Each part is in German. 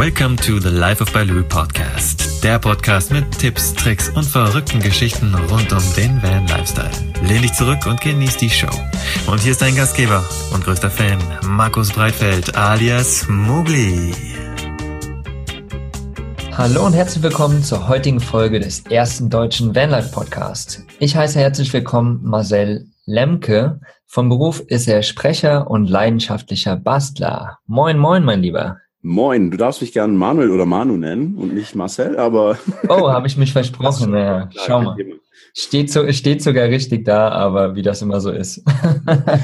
Welcome to the Life of Baloo Podcast. Der Podcast mit Tipps, Tricks und verrückten Geschichten rund um den Van Lifestyle. Lehn dich zurück und genieß die Show. Und hier ist dein Gastgeber und größter Fan, Markus Breitfeld alias Mugli. Hallo und herzlich willkommen zur heutigen Folge des ersten deutschen Vanlife Podcasts. Ich heiße herzlich willkommen Marcel Lemke. Vom Beruf ist er Sprecher und leidenschaftlicher Bastler. Moin, moin, mein Lieber. Moin, du darfst mich gern Manuel oder Manu nennen und nicht Marcel, aber. Oh, habe ich mich versprochen. Ja, schau mal. Steht, so, steht sogar richtig da, aber wie das immer so ist.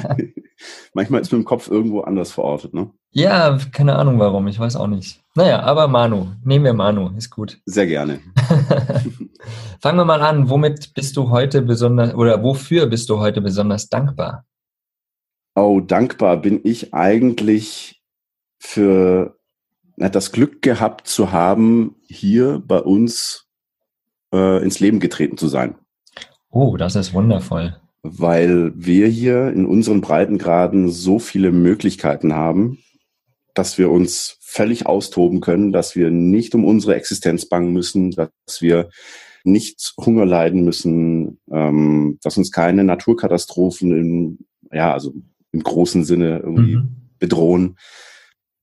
Manchmal ist mit dem Kopf irgendwo anders verortet, ne? Ja, keine Ahnung warum, ich weiß auch nicht. Naja, aber Manu, nehmen wir Manu, ist gut. Sehr gerne. Fangen wir mal an, womit bist du heute besonders oder wofür bist du heute besonders dankbar? Oh, dankbar bin ich eigentlich für das Glück gehabt zu haben, hier bei uns äh, ins Leben getreten zu sein. Oh, das ist wundervoll. Weil wir hier in unseren Breitengraden so viele Möglichkeiten haben, dass wir uns völlig austoben können, dass wir nicht um unsere Existenz bangen müssen, dass wir nicht Hunger leiden müssen, ähm, dass uns keine Naturkatastrophen im, ja, also im großen Sinne irgendwie mhm. bedrohen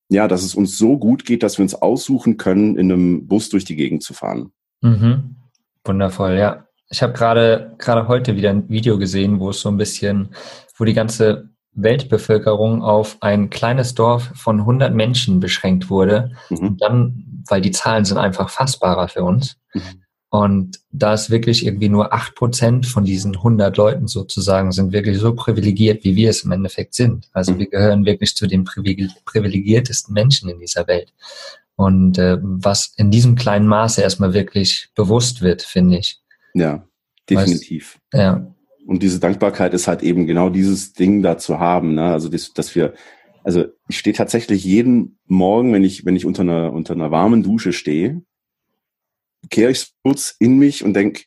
ja, dass es uns so gut geht, dass wir uns aussuchen können, in einem Bus durch die Gegend zu fahren. Mhm. Wundervoll, ja. Ich habe gerade gerade heute wieder ein Video gesehen, wo es so ein bisschen, wo die ganze Weltbevölkerung auf ein kleines Dorf von 100 Menschen beschränkt wurde. Mhm. Dann, weil die Zahlen sind einfach fassbarer für uns. Mhm. Und da ist wirklich irgendwie nur acht Prozent von diesen 100 Leuten sozusagen sind wirklich so privilegiert, wie wir es im Endeffekt sind. Also wir gehören wirklich zu den privilegiertesten Menschen in dieser Welt. Und äh, was in diesem kleinen Maße erstmal wirklich bewusst wird, finde ich. Ja, definitiv. Weißt, ja. Und diese Dankbarkeit ist halt eben genau dieses Ding da zu haben, ne? Also das, dass wir, also ich stehe tatsächlich jeden Morgen, wenn ich, wenn ich unter einer, unter einer warmen Dusche stehe, kehre ich kurz in mich und denke,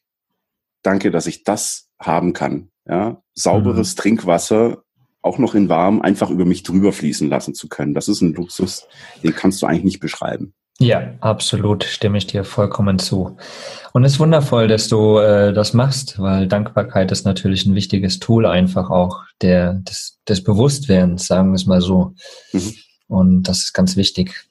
danke, dass ich das haben kann. Ja, sauberes mhm. Trinkwasser, auch noch in warm, einfach über mich drüber fließen lassen zu können. Das ist ein Luxus, den kannst du eigentlich nicht beschreiben. Ja, absolut, stimme ich dir vollkommen zu. Und es ist wundervoll, dass du äh, das machst, weil Dankbarkeit ist natürlich ein wichtiges Tool einfach auch der, des, des Bewusstwerdens, sagen wir es mal so. Mhm. Und das ist ganz wichtig.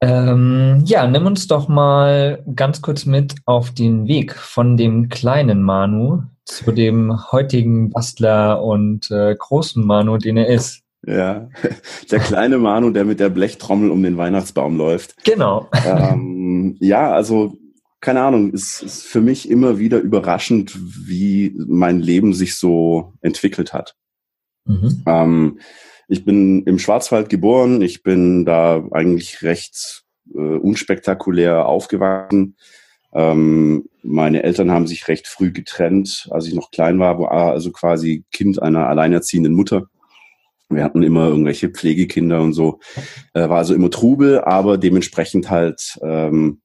Ähm, ja, nimm uns doch mal ganz kurz mit auf den Weg von dem kleinen Manu zu dem heutigen Bastler und äh, großen Manu, den er ist. Ja, der kleine Manu, der mit der Blechtrommel um den Weihnachtsbaum läuft. Genau. Ähm, ja, also keine Ahnung, es ist für mich immer wieder überraschend, wie mein Leben sich so entwickelt hat. Mhm. Ähm, ich bin im Schwarzwald geboren. Ich bin da eigentlich recht äh, unspektakulär aufgewachsen. Ähm, meine Eltern haben sich recht früh getrennt, als ich noch klein war, war also quasi Kind einer alleinerziehenden Mutter. Wir hatten immer irgendwelche Pflegekinder und so. Äh, war also immer Trubel, aber dementsprechend halt, ähm,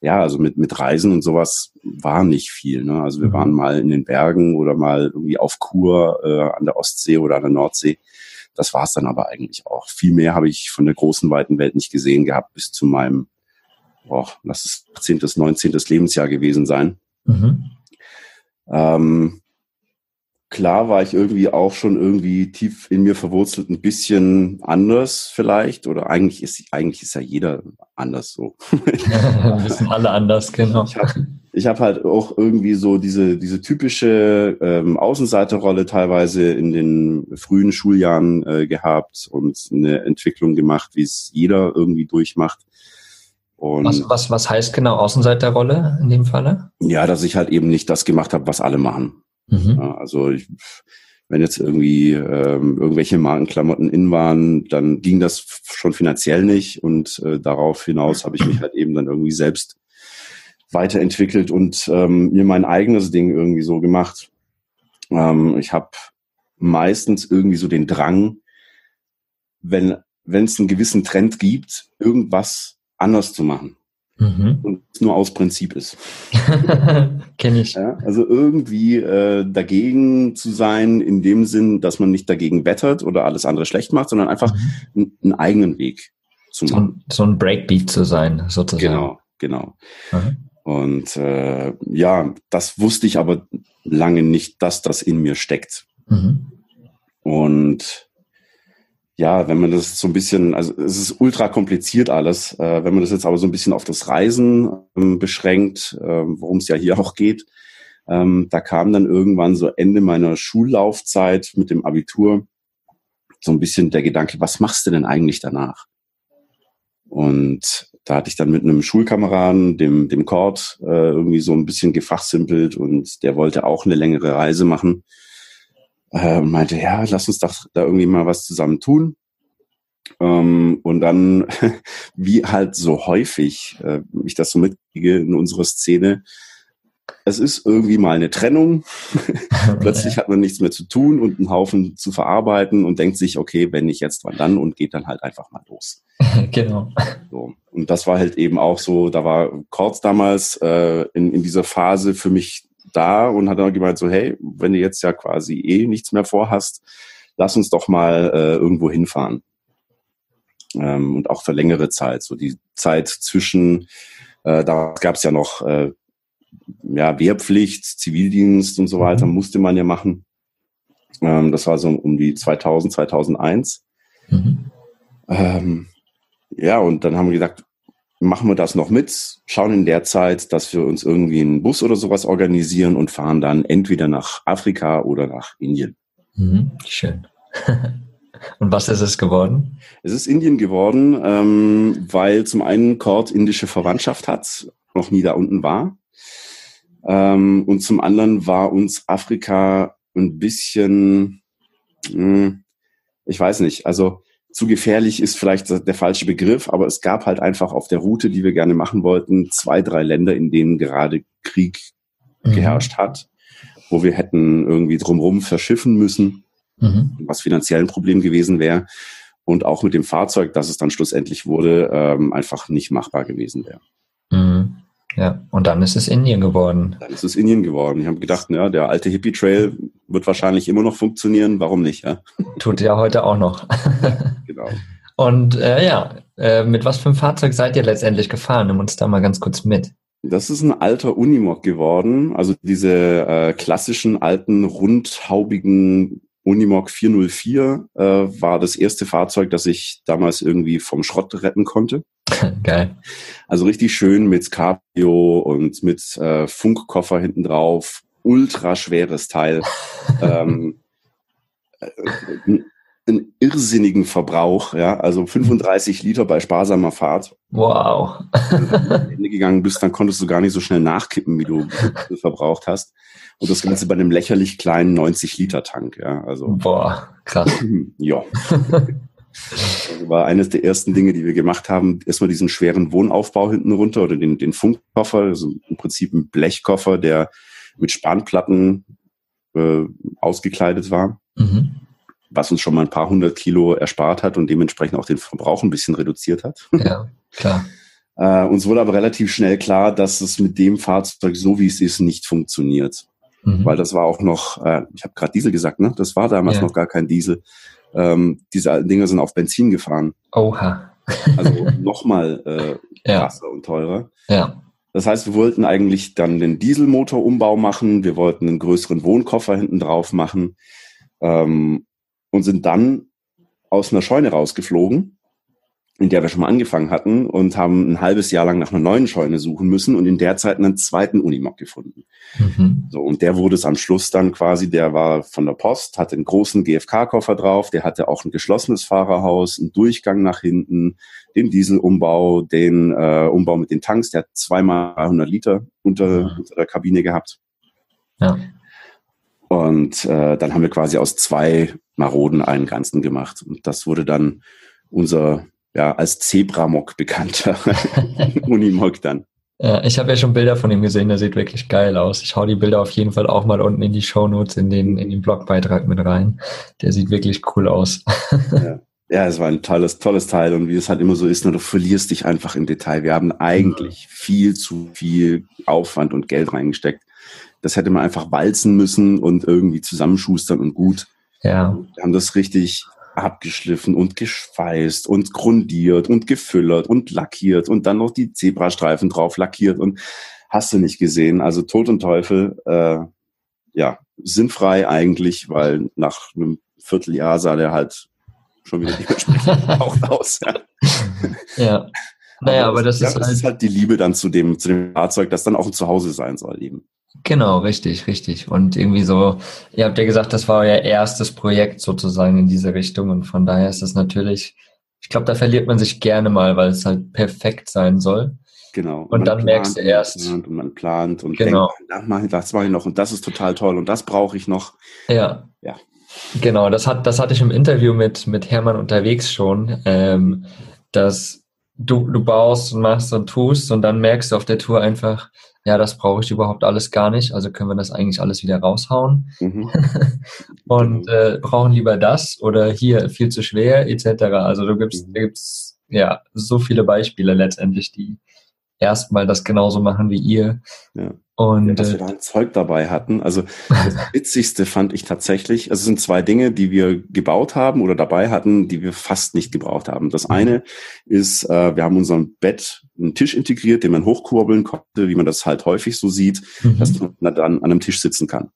ja, also mit, mit Reisen und sowas war nicht viel. Ne? Also wir mhm. waren mal in den Bergen oder mal irgendwie auf Kur äh, an der Ostsee oder an der Nordsee. Das war es dann aber eigentlich auch. Viel mehr habe ich von der großen, weiten Welt nicht gesehen gehabt bis zu meinem, boah, lass es 18., 19. Lebensjahr gewesen sein. Mhm. Ähm, klar war ich irgendwie auch schon irgendwie tief in mir verwurzelt, ein bisschen anders vielleicht. Oder eigentlich ist, eigentlich ist ja jeder anders so. Wir sind alle anders, genau. Ich habe ich hab halt auch irgendwie so diese, diese typische ähm, Außenseiterrolle teilweise in den frühen Schuljahren äh, gehabt und eine Entwicklung gemacht, wie es jeder irgendwie durchmacht. Und was, was, was heißt genau Außenseiterrolle in dem Falle? Ja, dass ich halt eben nicht das gemacht habe, was alle machen. Mhm. Ja, also ich, wenn jetzt irgendwie ähm, irgendwelche Markenklamotten in waren, dann ging das schon finanziell nicht und äh, darauf hinaus habe ich mich halt eben dann irgendwie selbst weiterentwickelt und ähm, mir mein eigenes Ding irgendwie so gemacht. Ähm, ich habe meistens irgendwie so den Drang, wenn wenn es einen gewissen Trend gibt, irgendwas anders zu machen. Mhm. Und es nur aus Prinzip ist. Kenne ich. Ja, also irgendwie äh, dagegen zu sein, in dem Sinn, dass man nicht dagegen wettert oder alles andere schlecht macht, sondern einfach mhm. einen eigenen Weg zu machen. So, so ein Breakbeat zu sein, sozusagen. Genau, genau. Mhm. Und äh, ja, das wusste ich aber lange nicht, dass das in mir steckt. Mhm. Und ja, wenn man das so ein bisschen, also es ist ultra kompliziert alles, äh, wenn man das jetzt aber so ein bisschen auf das Reisen ähm, beschränkt, äh, worum es ja hier auch geht, ähm, da kam dann irgendwann so Ende meiner Schullaufzeit mit dem Abitur so ein bisschen der Gedanke, was machst du denn eigentlich danach? Und da hatte ich dann mit einem Schulkameraden, dem, dem Cord, äh, irgendwie so ein bisschen gefachsimpelt und der wollte auch eine längere Reise machen. Äh, meinte, ja, lass uns doch da irgendwie mal was zusammen tun. Ähm, und dann, wie halt so häufig äh, ich das so mitkriege in unserer Szene, es ist irgendwie mal eine Trennung. Plötzlich hat man nichts mehr zu tun und einen Haufen zu verarbeiten und denkt sich, okay, wenn nicht jetzt, wann dann und geht dann halt einfach mal los. genau. So. Und das war halt eben auch so, da war Kurz damals äh, in, in dieser Phase für mich da und hat dann gemeint so, hey, wenn du jetzt ja quasi eh nichts mehr vorhast, lass uns doch mal äh, irgendwo hinfahren. Ähm, und auch für längere Zeit. So die Zeit zwischen, äh, da gab es ja noch äh, ja, Wehrpflicht, Zivildienst und so weiter, mhm. musste man ja machen. Ähm, das war so um die 2000, 2001. Mhm. Ähm, ja, und dann haben wir gesagt, machen wir das noch mit, schauen in der Zeit, dass wir uns irgendwie einen Bus oder sowas organisieren und fahren dann entweder nach Afrika oder nach Indien. Mhm, schön. und was ist es geworden? Es ist Indien geworden, ähm, weil zum einen Kord indische Verwandtschaft hat, noch nie da unten war. Ähm, und zum anderen war uns Afrika ein bisschen, mh, hm, ich weiß nicht, also zu gefährlich ist vielleicht der falsche Begriff, aber es gab halt einfach auf der Route, die wir gerne machen wollten, zwei, drei Länder, in denen gerade Krieg mhm. geherrscht hat, wo wir hätten irgendwie drumherum verschiffen müssen, mhm. was finanziell ein Problem gewesen wäre und auch mit dem Fahrzeug, das es dann schlussendlich wurde, ähm, einfach nicht machbar gewesen wäre. Mhm. Ja, und dann ist es Indien geworden. Dann ist es Indien geworden. Ich habe gedacht, ja, der alte Hippie-Trail wird wahrscheinlich immer noch funktionieren. Warum nicht? Ja? Tut ja heute auch noch. genau. Und äh, ja, äh, mit was für einem Fahrzeug seid ihr letztendlich gefahren? Nimm uns da mal ganz kurz mit. Das ist ein alter Unimog geworden. Also diese äh, klassischen alten, rundhaubigen Unimog 404 äh, war das erste Fahrzeug, das ich damals irgendwie vom Schrott retten konnte. Geil. Also richtig schön mit Cabrio und mit äh, Funkkoffer hinten drauf. Ultra schweres Teil. ähm, äh, einen irrsinnigen Verbrauch, ja, also 35 Liter bei sparsamer Fahrt. Wow. Wenn du Ende gegangen bist, dann konntest du gar nicht so schnell nachkippen, wie du verbraucht hast. Und das Ganze bei einem lächerlich kleinen 90 Liter Tank, ja, also. Boah, krass. ja. Das war eines der ersten Dinge, die wir gemacht haben. Erstmal diesen schweren Wohnaufbau hinten runter oder den, den Funkkoffer, also im Prinzip ein Blechkoffer, der mit Spanplatten äh, ausgekleidet war. Mhm. Was uns schon mal ein paar hundert Kilo erspart hat und dementsprechend auch den Verbrauch ein bisschen reduziert hat. Ja, klar. Äh, uns wurde aber relativ schnell klar, dass es mit dem Fahrzeug, so wie es ist, nicht funktioniert. Mhm. Weil das war auch noch, äh, ich habe gerade Diesel gesagt, ne? Das war damals ja. noch gar kein Diesel. Ähm, diese Dinger sind auf Benzin gefahren. Oha. also nochmal äh, ja. krasser und teurer. Ja. Das heißt, wir wollten eigentlich dann den Dieselmotorumbau machen, wir wollten einen größeren Wohnkoffer hinten drauf machen ähm, und sind dann aus einer Scheune rausgeflogen in der wir schon mal angefangen hatten und haben ein halbes Jahr lang nach einer neuen Scheune suchen müssen und in der Zeit einen zweiten Unimog gefunden. Mhm. So, und der wurde es am Schluss dann quasi, der war von der Post, hatte einen großen GFK-Koffer drauf, der hatte auch ein geschlossenes Fahrerhaus, einen Durchgang nach hinten, den Dieselumbau, den äh, Umbau mit den Tanks, der hat zweimal 300 Liter unter, mhm. unter der Kabine gehabt. Ja. Und äh, dann haben wir quasi aus zwei Maroden einen ganzen gemacht. Und das wurde dann unser ja, als Zebramok bekannter Unimog dann. Ja, ich habe ja schon Bilder von ihm gesehen, der sieht wirklich geil aus. Ich hau die Bilder auf jeden Fall auch mal unten in die Show Notes, in den, in den Blogbeitrag mit rein. Der sieht wirklich cool aus. ja. ja, es war ein tolles, tolles Teil und wie es halt immer so ist, ne, du verlierst dich einfach im Detail. Wir haben eigentlich viel zu viel Aufwand und Geld reingesteckt. Das hätte man einfach walzen müssen und irgendwie zusammenschustern und gut. Ja. Wir haben das richtig abgeschliffen und geschweißt und grundiert und gefüllert und lackiert und dann noch die Zebrastreifen drauf lackiert und hast du nicht gesehen. Also Tod und Teufel, äh, ja, sinnfrei eigentlich, weil nach einem Vierteljahr sah der halt schon wieder dementsprechend auch aus. Ja. ja. Naja, aber, aber das, ja, ist, das halt ist halt die Liebe dann zu dem, zu dem Fahrzeug, das dann auch ein Zuhause sein soll eben. Genau, richtig, richtig. Und irgendwie so, ihr habt ja gesagt, das war euer erstes Projekt sozusagen in diese Richtung und von daher ist das natürlich, ich glaube, da verliert man sich gerne mal, weil es halt perfekt sein soll. Genau. Und, und dann merkst du erst. Und man plant und genau. denkt, das mache ich noch und das ist total toll und das brauche ich noch. Ja. Ja. Genau, das hat, das hatte ich im Interview mit, mit Hermann unterwegs schon, ähm, dass du, du baust und machst und tust und dann merkst du auf der Tour einfach, ja, das brauche ich überhaupt alles gar nicht, also können wir das eigentlich alles wieder raushauen mhm. und genau. äh, brauchen lieber das oder hier viel zu schwer etc. Also du gibst, mhm. gibt's ja so viele Beispiele letztendlich, die erstmal das genauso machen wie ihr. Ja. Und ja, dass wir äh, da ein Zeug dabei hatten. Also das Witzigste fand ich tatsächlich, also es sind zwei Dinge, die wir gebaut haben oder dabei hatten, die wir fast nicht gebraucht haben. Das mhm. eine ist, äh, wir haben unserem Bett einen Tisch integriert, den man hochkurbeln konnte, wie man das halt häufig so sieht, mhm. dass man dann an einem Tisch sitzen kann.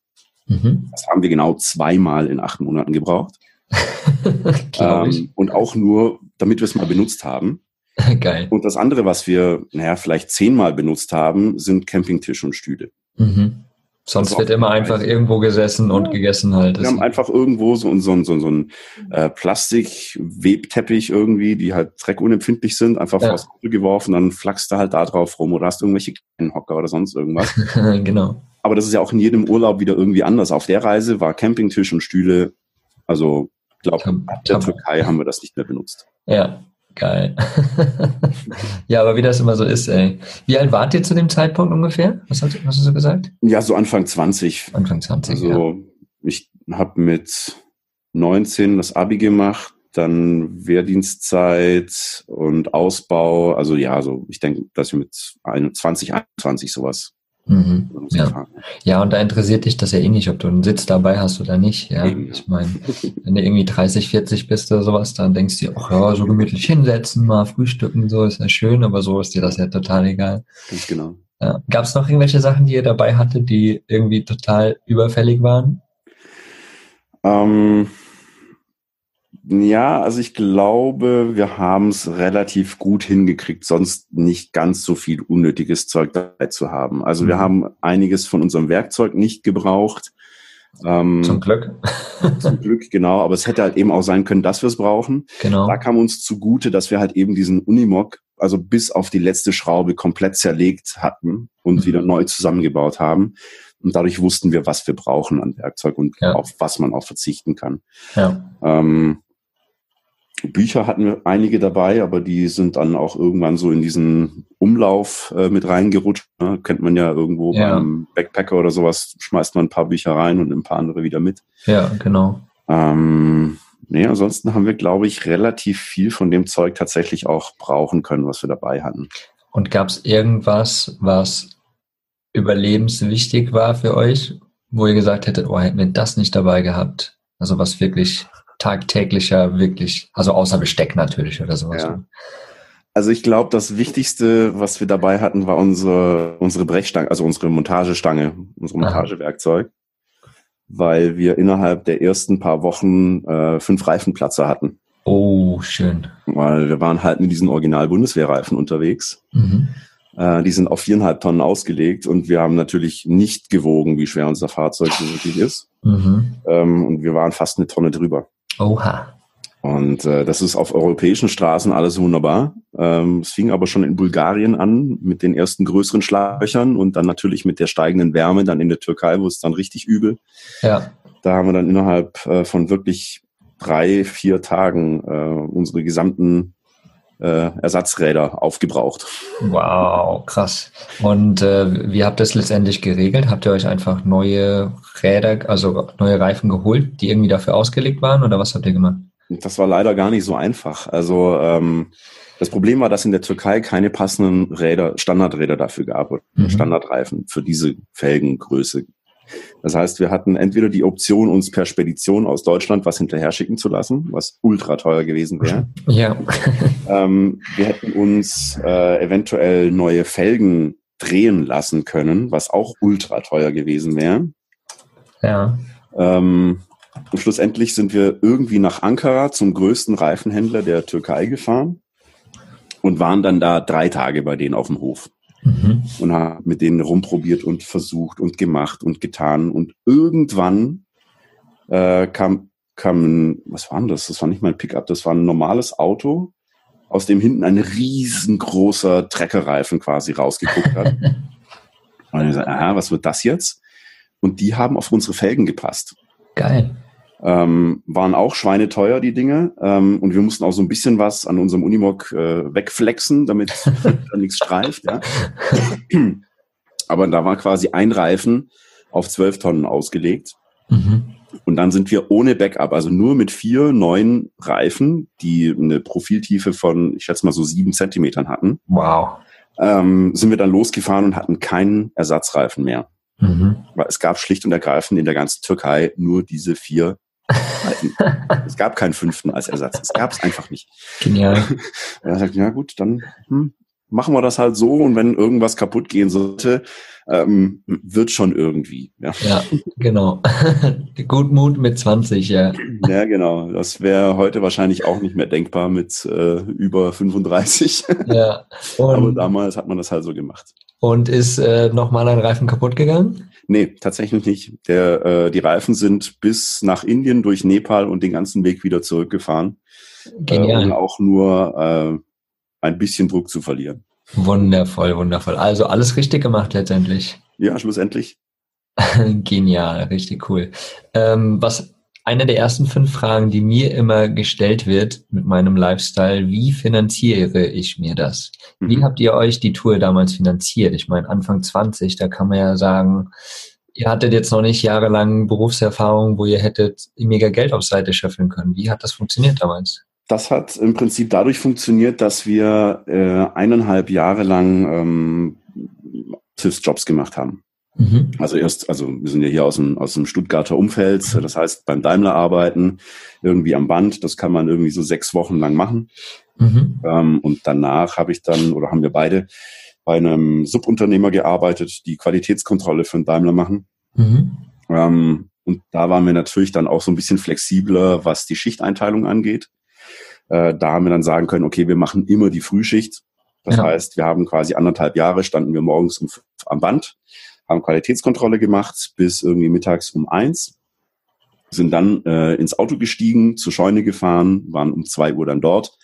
Mhm. Das haben wir genau zweimal in acht Monaten gebraucht. ähm, und auch nur, damit wir es mal benutzt haben. Geil. Und das andere, was wir, naja, vielleicht zehnmal benutzt haben, sind Campingtisch und Stühle. Mhm. Sonst wird immer einfach irgendwo gesessen und gegessen halt. Wir haben einfach irgendwo so, so, so, so einen äh, Plastik-Webteppich irgendwie, die halt dreckunempfindlich sind, einfach ja. vors Auto geworfen, dann flackst du halt da drauf rum oder hast irgendwelche kleinen Hocker oder sonst irgendwas. genau. Aber das ist ja auch in jedem Urlaub wieder irgendwie anders. Auf der Reise war Campingtisch und Stühle, also ich glaube, in der Türkei haben wir das nicht mehr benutzt. Ja, Geil. ja, aber wie das immer so ist, ey. Wie alt wart ihr zu dem Zeitpunkt ungefähr? Was hast, was hast du gesagt? Ja, so Anfang 20. Anfang 20, Also ja. ich habe mit 19 das Abi gemacht, dann Wehrdienstzeit und Ausbau. Also ja, so ich denke, dass wir mit 20, 21 sowas Mhm. Ja. ja, und da interessiert dich das ja eh nicht, ob du einen Sitz dabei hast oder nicht. Ja, Eben. ich meine, wenn du irgendwie 30, 40 bist oder sowas, dann denkst du, ach ja, so gemütlich hinsetzen, mal frühstücken, so ist ja schön, aber so ist dir das ja total egal. Ganz genau. Ja. Gab es noch irgendwelche Sachen, die ihr dabei hattet, die irgendwie total überfällig waren? Ähm, ja, also ich glaube, wir haben es relativ gut hingekriegt, sonst nicht ganz so viel unnötiges Zeug dabei zu haben. Also wir mhm. haben einiges von unserem Werkzeug nicht gebraucht. Ähm, zum Glück. zum Glück, genau. Aber es hätte halt eben auch sein können, dass wir es brauchen. Genau. Da kam uns zugute, dass wir halt eben diesen Unimog, also bis auf die letzte Schraube komplett zerlegt hatten und mhm. wieder neu zusammengebaut haben. Und dadurch wussten wir, was wir brauchen an Werkzeug und ja. auf was man auch verzichten kann. Ja. Ähm, Bücher hatten wir einige dabei, aber die sind dann auch irgendwann so in diesen Umlauf äh, mit reingerutscht. Ne? Kennt man ja irgendwo ja. beim Backpacker oder sowas, schmeißt man ein paar Bücher rein und ein paar andere wieder mit. Ja, genau. Ähm, nee, ansonsten haben wir, glaube ich, relativ viel von dem Zeug tatsächlich auch brauchen können, was wir dabei hatten. Und gab es irgendwas, was überlebenswichtig war für euch, wo ihr gesagt hättet, oh, hätten wir das nicht dabei gehabt? Also was wirklich tagtäglicher wirklich, also außer Besteck natürlich oder sowas. Ja. Also ich glaube, das Wichtigste, was wir dabei hatten, war unsere, unsere Brechstange, also unsere Montagestange, unser Montagewerkzeug, weil wir innerhalb der ersten paar Wochen äh, fünf Reifenplatzer hatten. Oh, schön. Weil wir waren halt mit diesen Original-Bundeswehrreifen unterwegs. Mhm. Äh, die sind auf viereinhalb Tonnen ausgelegt und wir haben natürlich nicht gewogen, wie schwer unser Fahrzeug wirklich ist. Mhm. Ähm, und wir waren fast eine Tonne drüber. Oha. Und äh, das ist auf europäischen Straßen alles wunderbar. Ähm, es fing aber schon in Bulgarien an mit den ersten größeren Schlaglöchern und dann natürlich mit der steigenden Wärme dann in der Türkei, wo es dann richtig übel. Ja. Da haben wir dann innerhalb äh, von wirklich drei, vier Tagen äh, unsere gesamten äh, Ersatzräder aufgebraucht. Wow, krass. Und äh, wie habt ihr es letztendlich geregelt? Habt ihr euch einfach neue Räder, also neue Reifen geholt, die irgendwie dafür ausgelegt waren oder was habt ihr gemacht? Das war leider gar nicht so einfach. Also ähm, das Problem war, dass in der Türkei keine passenden Räder, Standardräder dafür gab, mhm. Standardreifen für diese Felgengröße. Das heißt, wir hatten entweder die Option, uns per Spedition aus Deutschland was hinterher schicken zu lassen, was ultra teuer gewesen wäre. Ja. ähm, wir hätten uns äh, eventuell neue Felgen drehen lassen können, was auch ultra teuer gewesen wäre. Ja. Ähm, und schlussendlich sind wir irgendwie nach Ankara zum größten Reifenhändler der Türkei gefahren und waren dann da drei Tage bei denen auf dem Hof mhm. und haben mit denen rumprobiert und versucht und gemacht und getan. Und irgendwann äh, kam, kam, was war denn das? Das war nicht mein Pickup, das war ein normales Auto, aus dem hinten ein riesengroßer Treckerreifen quasi rausgeguckt hat. und ich gesagt, aha, was wird das jetzt? Und die haben auf unsere Felgen gepasst. Geil. Ähm, waren auch schweineteuer, die Dinge. Ähm, und wir mussten auch so ein bisschen was an unserem Unimog äh, wegflexen, damit da nichts streift. Ja. Aber da war quasi ein Reifen auf zwölf Tonnen ausgelegt. Mhm. Und dann sind wir ohne Backup, also nur mit vier neuen Reifen, die eine Profiltiefe von, ich schätze mal so sieben Zentimetern hatten. Wow. Ähm, sind wir dann losgefahren und hatten keinen Ersatzreifen mehr. Mhm. Weil es gab schlicht und ergreifend in der ganzen Türkei nur diese vier es gab keinen fünften als Ersatz. Es gab es einfach nicht. Genial. Er sagt, ja gut, dann hm, machen wir das halt so und wenn irgendwas kaputt gehen sollte, ähm, wird schon irgendwie. Ja, ja genau. Gutmut mit 20, ja. Ja, genau. Das wäre heute wahrscheinlich auch nicht mehr denkbar mit äh, über 35. Ja. Aber damals hat man das halt so gemacht. Und ist äh, nochmal ein Reifen kaputt gegangen? Nee, tatsächlich nicht. Der, äh, die Reifen sind bis nach Indien durch Nepal und den ganzen Weg wieder zurückgefahren. Genial. Äh, um auch nur äh, ein bisschen Druck zu verlieren. Wundervoll, wundervoll. Also alles richtig gemacht letztendlich. Ja, schlussendlich. Genial, richtig cool. Ähm, was eine der ersten fünf Fragen, die mir immer gestellt wird mit meinem Lifestyle, wie finanziere ich mir das? Mhm. Wie habt ihr euch die Tour damals finanziert? Ich meine, Anfang 20, da kann man ja sagen, ihr hattet jetzt noch nicht jahrelang Berufserfahrung, wo ihr hättet mega Geld auf Seite scheffeln können. Wie hat das funktioniert damals? Das hat im Prinzip dadurch funktioniert, dass wir äh, eineinhalb Jahre lang ähm, TIFs-Jobs gemacht haben. Mhm. Also erst, also wir sind ja hier aus dem, aus dem Stuttgarter Umfeld, mhm. das heißt beim Daimler arbeiten, irgendwie am Band, das kann man irgendwie so sechs Wochen lang machen. Mhm. Ähm, und danach habe ich dann, oder haben wir beide bei einem Subunternehmer gearbeitet, die Qualitätskontrolle für den Daimler machen. Mhm. Ähm, und da waren wir natürlich dann auch so ein bisschen flexibler, was die Schichteinteilung angeht. Äh, da haben wir dann sagen können, okay, wir machen immer die Frühschicht. Das ja. heißt, wir haben quasi anderthalb Jahre, standen wir morgens um fünf am Band, haben Qualitätskontrolle gemacht bis irgendwie mittags um eins, sind dann äh, ins Auto gestiegen, zur Scheune gefahren, waren um zwei Uhr dann dort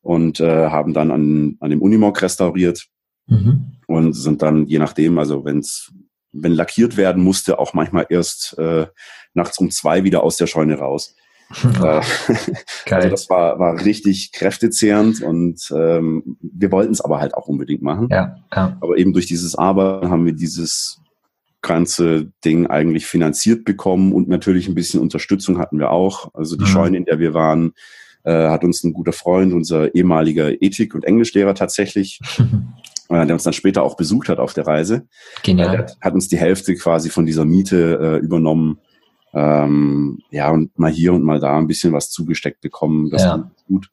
und äh, haben dann an, an dem Unimog restauriert mhm. und sind dann, je nachdem, also wenn's, wenn lackiert werden musste, auch manchmal erst äh, nachts um zwei wieder aus der Scheune raus. Äh, also das war, war richtig kräftezehrend und ähm, wir wollten es aber halt auch unbedingt machen. Ja, ja. Aber eben durch dieses Arbeiten haben wir dieses ganze Ding eigentlich finanziert bekommen und natürlich ein bisschen Unterstützung hatten wir auch. Also die mhm. Scheune, in der wir waren, äh, hat uns ein guter Freund, unser ehemaliger Ethik- und Englischlehrer tatsächlich, äh, der uns dann später auch besucht hat auf der Reise. Genial. Äh, hat uns die Hälfte quasi von dieser Miete äh, übernommen. Ähm, ja, und mal hier und mal da ein bisschen was zugesteckt bekommen. Das ja. gut.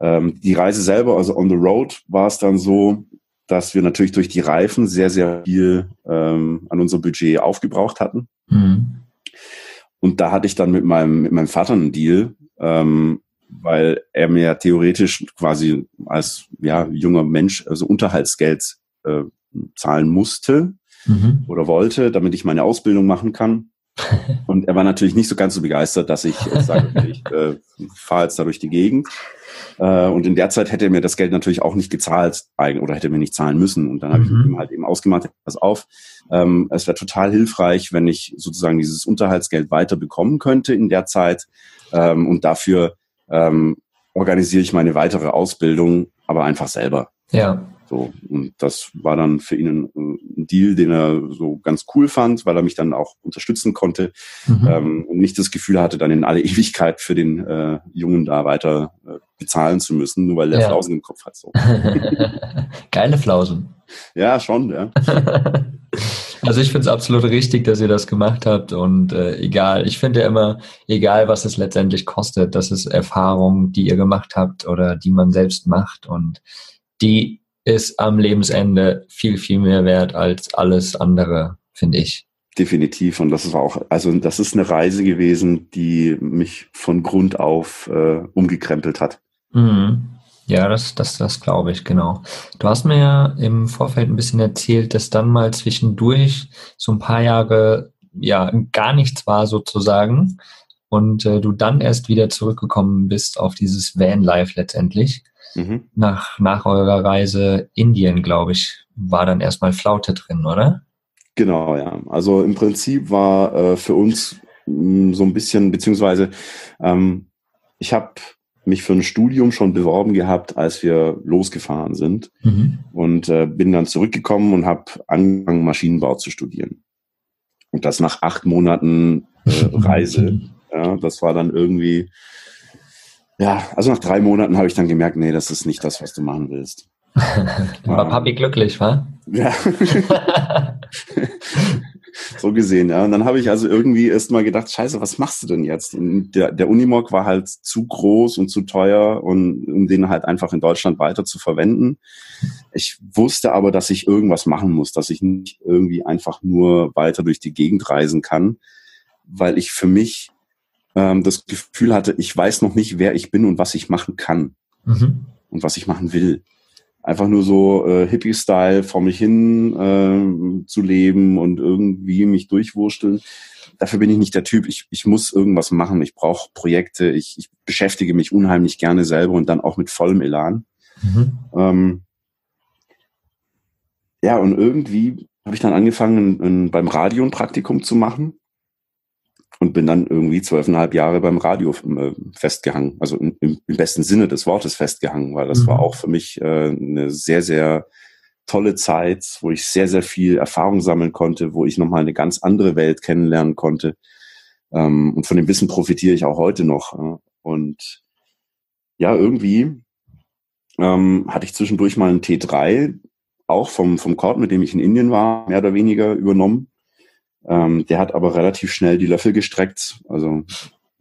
Ähm, die Reise selber, also on the road, war es dann so, dass wir natürlich durch die Reifen sehr, sehr viel ähm, an unserem Budget aufgebraucht hatten. Mhm. Und da hatte ich dann mit meinem, mit meinem Vater einen Deal, ähm, weil er mir theoretisch quasi als ja, junger Mensch also Unterhaltsgeld äh, zahlen musste mhm. oder wollte, damit ich meine Ausbildung machen kann. Und er war natürlich nicht so ganz so begeistert, dass ich jetzt sage, ich äh, fahre jetzt da durch die Gegend. Äh, und in der Zeit hätte er mir das Geld natürlich auch nicht gezahlt oder hätte mir nicht zahlen müssen. Und dann habe mhm. ich mit ihm halt eben ausgemacht, pass auf, ähm, es wäre total hilfreich, wenn ich sozusagen dieses Unterhaltsgeld weiter bekommen könnte in der Zeit. Ähm, und dafür ähm, organisiere ich meine weitere Ausbildung, aber einfach selber. Ja. So, und das war dann für ihn ein, ein, Deal, den er so ganz cool fand, weil er mich dann auch unterstützen konnte mhm. ähm, und nicht das Gefühl hatte, dann in alle Ewigkeit für den äh, Jungen da weiter äh, bezahlen zu müssen, nur weil der ja. Flausen im Kopf hat. So. Geile Flausen. Ja, schon, ja. Also ich finde es absolut richtig, dass ihr das gemacht habt und äh, egal, ich finde ja immer, egal was es letztendlich kostet, das ist Erfahrung, die ihr gemacht habt oder die man selbst macht und die ist am Lebensende viel, viel mehr wert als alles andere, finde ich. Definitiv. Und das war auch, also das ist eine Reise gewesen, die mich von Grund auf äh, umgekrempelt hat. Mhm. Ja, das, das, das glaube ich, genau. Du hast mir ja im Vorfeld ein bisschen erzählt, dass dann mal zwischendurch so ein paar Jahre ja gar nichts war sozusagen und äh, du dann erst wieder zurückgekommen bist auf dieses Van-Life letztendlich. Mhm. Nach, nach eurer Reise Indien, glaube ich, war dann erstmal Flaute drin, oder? Genau, ja. Also im Prinzip war äh, für uns mh, mm, so ein bisschen, beziehungsweise ähm, ich habe mich für ein Studium schon beworben gehabt, als wir losgefahren sind mhm. und äh, bin dann zurückgekommen und habe angefangen, Maschinenbau zu studieren. Und das nach acht Monaten äh, Reise. Ja, das war dann irgendwie ja, also nach drei Monaten habe ich dann gemerkt, nee, das ist nicht das, was du machen willst. war ähm, Papi glücklich, wa? Ja. so gesehen, ja. Und dann habe ich also irgendwie erst mal gedacht, scheiße, was machst du denn jetzt? Und der, der Unimog war halt zu groß und zu teuer, und, um den halt einfach in Deutschland weiter zu verwenden. Ich wusste aber, dass ich irgendwas machen muss, dass ich nicht irgendwie einfach nur weiter durch die Gegend reisen kann, weil ich für mich ähm, das Gefühl hatte, ich weiß noch nicht, wer ich bin und was ich machen kann mhm. und was ich machen will. Einfach nur so äh, Hippie-Style vor mich hin äh, zu leben und irgendwie mich durchwursteln. Dafür bin ich nicht der Typ. Ich, ich muss irgendwas machen. Ich brauche Projekte. Ich, ich beschäftige mich unheimlich gerne selber und dann auch mit vollem Elan. Mhm. Ähm, ja, und irgendwie habe ich dann angefangen, ein, beim Radio ein Praktikum zu machen und bin dann irgendwie zwölfeinhalb Jahre beim Radio äh, festgehangen, also im, im, besten Sinne des Wortes festgehangen, weil das mhm. war auch für mich äh, eine sehr, sehr tolle Zeit, wo ich sehr, sehr viel Erfahrung sammeln konnte, wo ich nochmal eine ganz andere Welt kennenlernen konnte. Ähm, und von dem Wissen profitiere ich auch heute noch. Äh, und ja, irgendwie ähm, hatte ich zwischendurch mal einen T3, auch vom, vom Court, mit dem ich in Indien war, mehr oder weniger übernommen ähm, der hat aber relativ schnell die Löffel gestreckt, also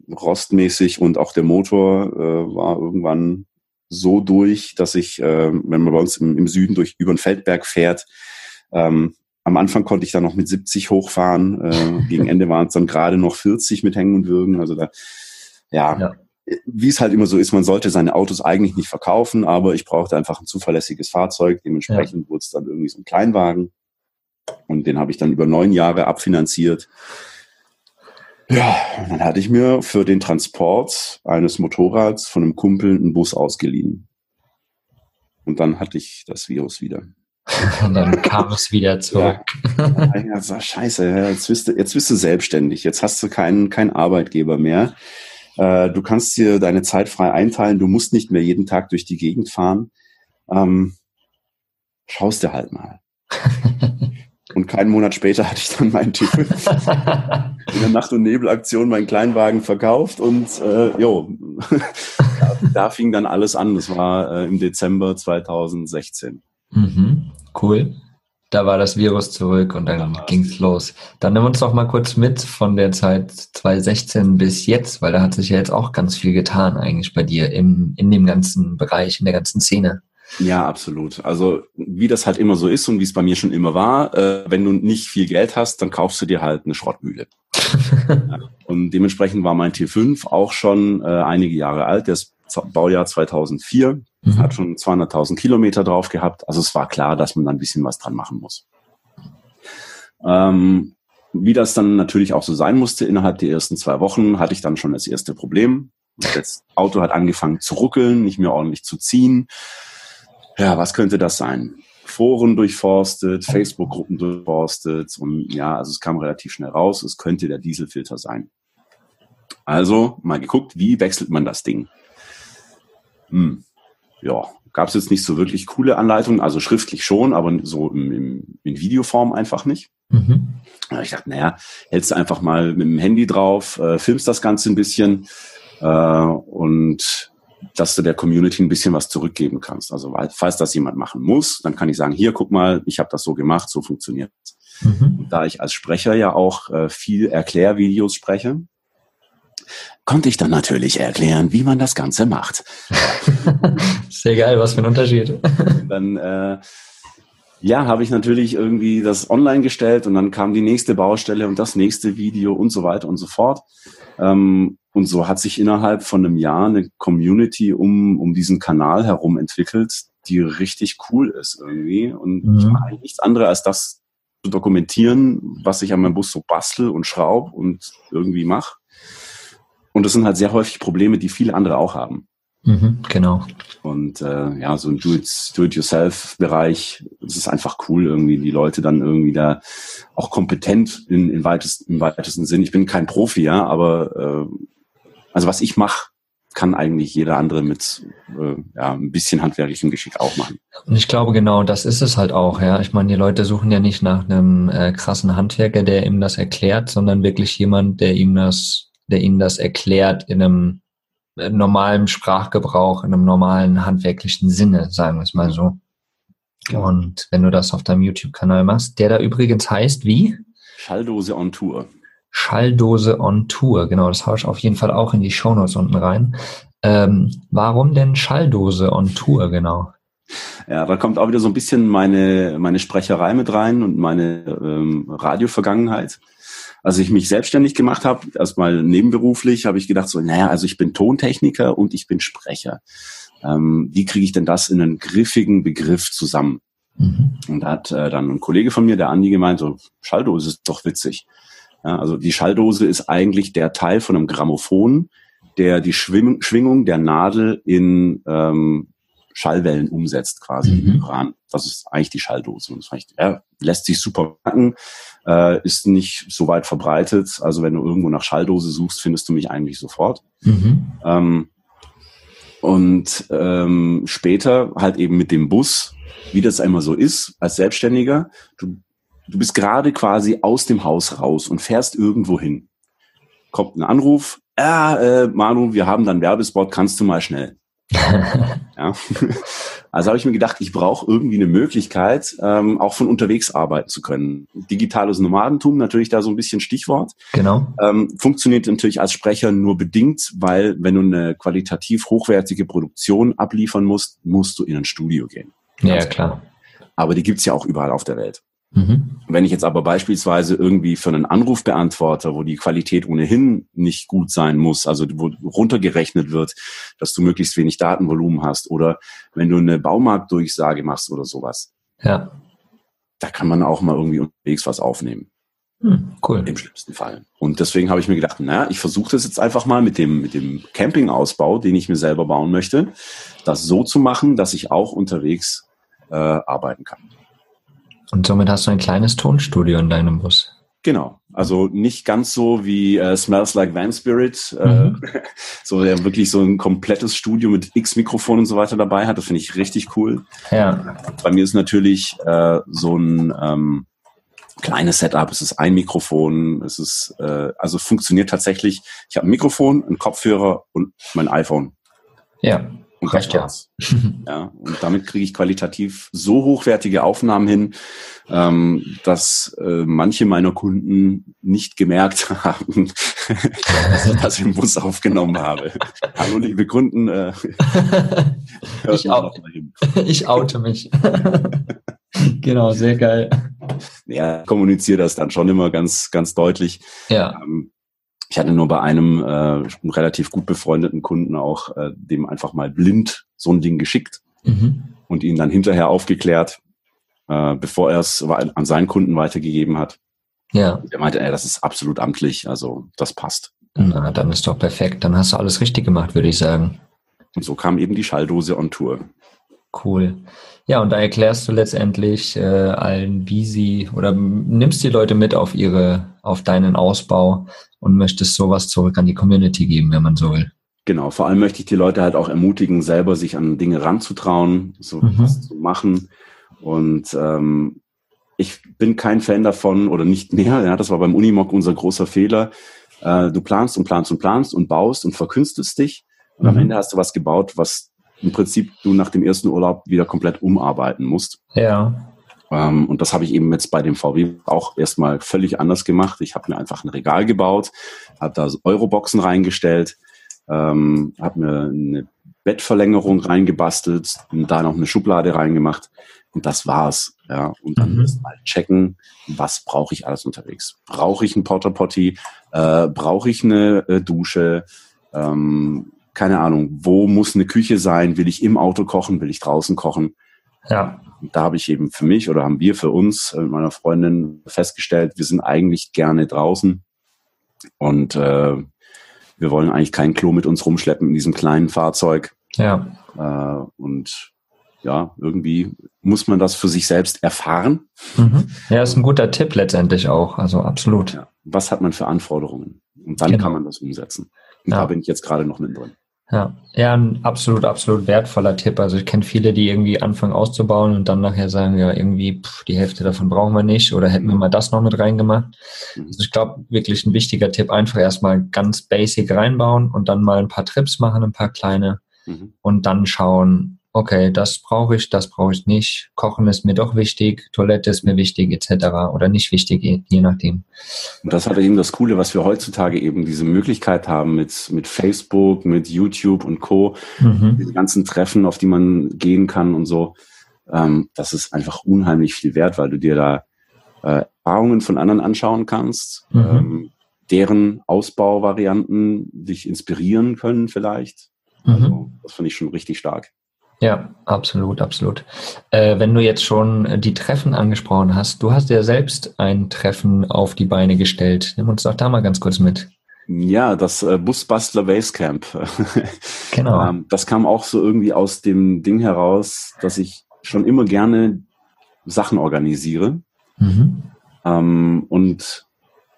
rostmäßig und auch der Motor äh, war irgendwann so durch, dass ich, äh, wenn man bei uns im, im Süden durch über den Feldberg fährt, ähm, am Anfang konnte ich dann noch mit 70 hochfahren, äh, gegen Ende waren es dann gerade noch 40 mit Hängen und Würgen. Also da, ja, ja. wie es halt immer so ist, man sollte seine Autos eigentlich nicht verkaufen, aber ich brauchte einfach ein zuverlässiges Fahrzeug. Dementsprechend ja. wurde es dann irgendwie so ein Kleinwagen. Und den habe ich dann über neun Jahre abfinanziert. Ja, und dann hatte ich mir für den Transport eines Motorrads von einem Kumpel einen Bus ausgeliehen. Und dann hatte ich das Virus wieder. Und dann kam es wieder zurück. Ja, ja so, scheiße, jetzt bist, du, jetzt bist du selbstständig, jetzt hast du keinen, keinen Arbeitgeber mehr. Äh, du kannst dir deine Zeit frei einteilen, du musst nicht mehr jeden Tag durch die Gegend fahren. Ähm, schaust dir halt mal. Und keinen Monat später hatte ich dann meinen Typ in der Nacht- und Nebelaktion meinen Kleinwagen verkauft und äh, jo, da, da, fing dann alles an. Das war äh, im Dezember 2016. Mhm, cool. Da war das Virus zurück und dann ging's los. Dann nimm uns doch mal kurz mit von der Zeit 2016 bis jetzt, weil da hat sich ja jetzt auch ganz viel getan eigentlich bei dir im, in dem ganzen Bereich, in der ganzen Szene. Ja, absolut. Also wie das halt immer so ist und wie es bei mir schon immer war, äh, wenn du nicht viel Geld hast, dann kaufst du dir halt eine Schrottmühle. ja. Und dementsprechend war mein T5 auch schon äh, einige Jahre alt. Der ist Baujahr 2004, mhm. hat schon 200.000 Kilometer drauf gehabt. Also es war klar, dass man da ein bisschen was dran machen muss. Ähm, wie das dann natürlich auch so sein musste, innerhalb der ersten zwei Wochen hatte ich dann schon das erste Problem. Das Auto hat angefangen zu ruckeln, nicht mehr ordentlich zu ziehen. Ja, was könnte das sein? Foren durchforstet, Facebook-Gruppen durchforstet und ja, also es kam relativ schnell raus, es könnte der Dieselfilter sein. Also mal geguckt, wie wechselt man das Ding? Hm. Ja, gab es jetzt nicht so wirklich coole Anleitungen, also schriftlich schon, aber so im, im, in Videoform einfach nicht. Mhm. Ich dachte, naja, hältst du einfach mal mit dem Handy drauf, äh, filmst das Ganze ein bisschen äh, und dass du der Community ein bisschen was zurückgeben kannst. Also falls das jemand machen muss, dann kann ich sagen, hier, guck mal, ich habe das so gemacht, so funktioniert es. Mhm. Da ich als Sprecher ja auch äh, viel Erklärvideos spreche, konnte ich dann natürlich erklären, wie man das Ganze macht. Sehr geil, was für ein Unterschied. dann äh, ja, habe ich natürlich irgendwie das online gestellt und dann kam die nächste Baustelle und das nächste Video und so weiter und so fort. Ähm, und so hat sich innerhalb von einem Jahr eine Community um, um diesen Kanal herum entwickelt, die richtig cool ist irgendwie. Und mhm. ich mache nichts anderes als das zu dokumentieren, was ich an meinem Bus so bastel und schraub und irgendwie mache. Und das sind halt sehr häufig Probleme, die viele andere auch haben. Mhm, genau. Und äh, ja, so ein Do-it-yourself-Bereich, das ist einfach cool, irgendwie die Leute dann irgendwie da auch kompetent in, in weitest, im weitesten Sinn. Ich bin kein Profi, ja, aber äh, also was ich mache, kann eigentlich jeder andere mit äh, ja, ein bisschen handwerklichem Geschick auch machen. Und ich glaube, genau das ist es halt auch, ja. Ich meine, die Leute suchen ja nicht nach einem äh, krassen Handwerker, der ihm das erklärt, sondern wirklich jemand, der ihm das der ihnen das erklärt in einem normalen Sprachgebrauch, in einem normalen handwerklichen Sinne, sagen wir es mal so. Und wenn du das auf deinem YouTube-Kanal machst, der da übrigens heißt wie? Schalldose on Tour. Schalldose on Tour, genau, das haue ich auf jeden Fall auch in die Shownotes unten rein. Ähm, warum denn Schalldose on Tour, genau? Ja, da kommt auch wieder so ein bisschen meine, meine Sprecherei mit rein und meine ähm, Radio-Vergangenheit als ich mich selbstständig gemacht habe, erstmal nebenberuflich, habe ich gedacht so, naja, also ich bin Tontechniker und ich bin Sprecher. Ähm, wie kriege ich denn das in einen griffigen Begriff zusammen? Mhm. Und da hat äh, dann ein Kollege von mir, der Andi, gemeint, so, Schalldose ist doch witzig. Ja, also die Schalldose ist eigentlich der Teil von einem Grammophon, der die Schwing Schwingung der Nadel in ähm, Schallwellen umsetzt, quasi mhm. Membran. Das ist eigentlich die Schalldose. Und das heißt, ja, lässt sich super packen, äh, ist nicht so weit verbreitet. Also wenn du irgendwo nach Schalldose suchst, findest du mich eigentlich sofort. Mhm. Ähm, und ähm, später halt eben mit dem Bus, wie das einmal so ist, als Selbstständiger, du, du bist gerade quasi aus dem Haus raus und fährst irgendwo hin. Kommt ein Anruf, ah, äh, Manu, wir haben dann Werbespot, kannst du mal schnell. Ja. Also habe ich mir gedacht, ich brauche irgendwie eine Möglichkeit, ähm, auch von unterwegs arbeiten zu können. Digitales Nomadentum, natürlich da so ein bisschen Stichwort. Genau. Ähm, funktioniert natürlich als Sprecher nur bedingt, weil wenn du eine qualitativ hochwertige Produktion abliefern musst, musst du in ein Studio gehen. Ja, klar. Aber die gibt's ja auch überall auf der Welt. Mhm. Wenn ich jetzt aber beispielsweise irgendwie für einen Anrufbeantworter, wo die Qualität ohnehin nicht gut sein muss, also wo runtergerechnet wird, dass du möglichst wenig Datenvolumen hast, oder wenn du eine Baumarktdurchsage machst oder sowas. Ja. Da kann man auch mal irgendwie unterwegs was aufnehmen. Hm, cool. Im schlimmsten Fall. Und deswegen habe ich mir gedacht, naja, ich versuche das jetzt einfach mal mit dem, mit dem Campingausbau, den ich mir selber bauen möchte, das so zu machen, dass ich auch unterwegs äh, arbeiten kann. Und somit hast du ein kleines Tonstudio in deinem Bus. Genau. Also nicht ganz so wie äh, Smells Like Van Spirit, äh, mhm. so der wirklich so ein komplettes Studio mit X Mikrofon und so weiter dabei hat. Das finde ich richtig cool. Ja. Bei mir ist natürlich äh, so ein ähm, kleines Setup. Es ist ein Mikrofon. Es ist äh, also funktioniert tatsächlich. Ich habe ein Mikrofon, einen Kopfhörer und mein iPhone. Ja. Und Reicht ja. ja. Und damit kriege ich qualitativ so hochwertige Aufnahmen hin, ähm, dass äh, manche meiner Kunden nicht gemerkt haben, dass ich das im Bus aufgenommen habe. Hallo liebe Kunden. Äh, ich, out, ich oute mich. genau, sehr geil. Ja, kommuniziere das dann schon immer ganz, ganz deutlich. Ja. Ähm, ich hatte nur bei einem äh, relativ gut befreundeten Kunden auch äh, dem einfach mal blind so ein Ding geschickt mhm. und ihn dann hinterher aufgeklärt, äh, bevor er es an seinen Kunden weitergegeben hat. Ja. Der meinte, ey, das ist absolut amtlich, also das passt. Na, dann ist doch perfekt. Dann hast du alles richtig gemacht, würde ich sagen. Und so kam eben die Schalldose on Tour. Cool. Ja, und da erklärst du letztendlich äh, allen, wie sie oder nimmst die Leute mit auf ihre, auf deinen Ausbau und möchtest sowas zurück an die Community geben, wenn man so will. Genau, vor allem möchte ich die Leute halt auch ermutigen, selber sich an Dinge ranzutrauen, so mhm. was zu machen. Und ähm, ich bin kein Fan davon oder nicht mehr. Ja, das war beim Unimog unser großer Fehler. Äh, du planst und planst und planst und baust und verkünstelst dich. Und mhm. am Ende hast du was gebaut, was im Prinzip du nach dem ersten Urlaub wieder komplett umarbeiten musst. Ja. Ähm, und das habe ich eben jetzt bei dem VW auch erstmal völlig anders gemacht. Ich habe mir einfach ein Regal gebaut, habe da Euroboxen reingestellt, ähm, habe mir eine Bettverlängerung reingebastelt und da noch eine Schublade reingemacht und das war's. Ja, und dann mhm. mal checken, was brauche ich alles unterwegs? Brauche ich ein Porta Potty? Äh, brauche ich eine äh, Dusche? Ähm, keine Ahnung. Wo muss eine Küche sein? Will ich im Auto kochen? Will ich draußen kochen? Ja. Und da habe ich eben für mich oder haben wir für uns äh, mit meiner Freundin festgestellt, wir sind eigentlich gerne draußen und äh, wir wollen eigentlich kein Klo mit uns rumschleppen in diesem kleinen Fahrzeug. Ja. Äh, und ja, irgendwie muss man das für sich selbst erfahren. Mhm. Ja, ist ein guter Tipp letztendlich auch. Also absolut. Ja. Was hat man für Anforderungen? Und dann genau. kann man das umsetzen. Und ja. da bin ich jetzt gerade noch mit drin. Ja, ja, ein absolut, absolut wertvoller Tipp. Also ich kenne viele, die irgendwie anfangen auszubauen und dann nachher sagen, ja, irgendwie pff, die Hälfte davon brauchen wir nicht oder hätten wir mal das noch mit reingemacht. Mhm. Also ich glaube, wirklich ein wichtiger Tipp, einfach erstmal ganz basic reinbauen und dann mal ein paar Trips machen, ein paar kleine mhm. und dann schauen, okay, das brauche ich, das brauche ich nicht, Kochen ist mir doch wichtig, Toilette ist mir wichtig, etc. oder nicht wichtig, je nachdem. Und das hat eben das Coole, was wir heutzutage eben diese Möglichkeit haben mit, mit Facebook, mit YouTube und Co., mhm. diese ganzen Treffen, auf die man gehen kann und so. Ähm, das ist einfach unheimlich viel wert, weil du dir da äh, Erfahrungen von anderen anschauen kannst, mhm. ähm, deren Ausbauvarianten dich inspirieren können vielleicht. Mhm. Also, das finde ich schon richtig stark. Ja, absolut, absolut. Äh, wenn du jetzt schon die Treffen angesprochen hast, du hast ja selbst ein Treffen auf die Beine gestellt. Nimm uns doch da mal ganz kurz mit. Ja, das äh, Busbastler Basecamp. Genau. ähm, das kam auch so irgendwie aus dem Ding heraus, dass ich schon immer gerne Sachen organisiere. Mhm. Ähm, und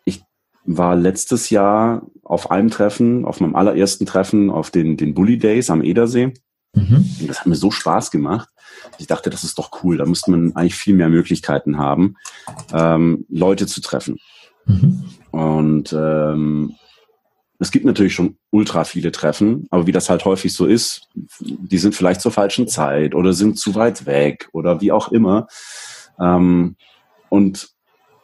ich war letztes Jahr auf einem Treffen, auf meinem allerersten Treffen auf den, den Bully Days am Edersee. Mhm. Das hat mir so Spaß gemacht. Ich dachte, das ist doch cool. Da müsste man eigentlich viel mehr Möglichkeiten haben, ähm, Leute zu treffen. Mhm. Und ähm, es gibt natürlich schon ultra viele Treffen, aber wie das halt häufig so ist, die sind vielleicht zur falschen Zeit oder sind zu weit weg oder wie auch immer. Ähm, und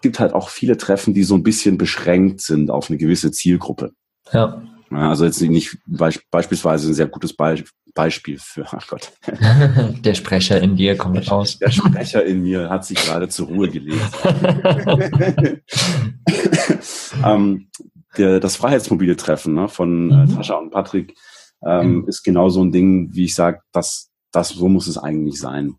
gibt halt auch viele Treffen, die so ein bisschen beschränkt sind auf eine gewisse Zielgruppe. Ja. Also jetzt nicht beispielsweise ein sehr gutes Be Beispiel für, ach Gott. Der Sprecher in dir kommt raus. Der Sprecher in mir hat sich gerade zur Ruhe gelegt. ähm, der, das Freiheitsmobile Treffen ne, von äh, mhm. Tascha und Patrick ähm, mhm. ist genau so ein Ding, wie ich sage, das, das, so muss es eigentlich sein.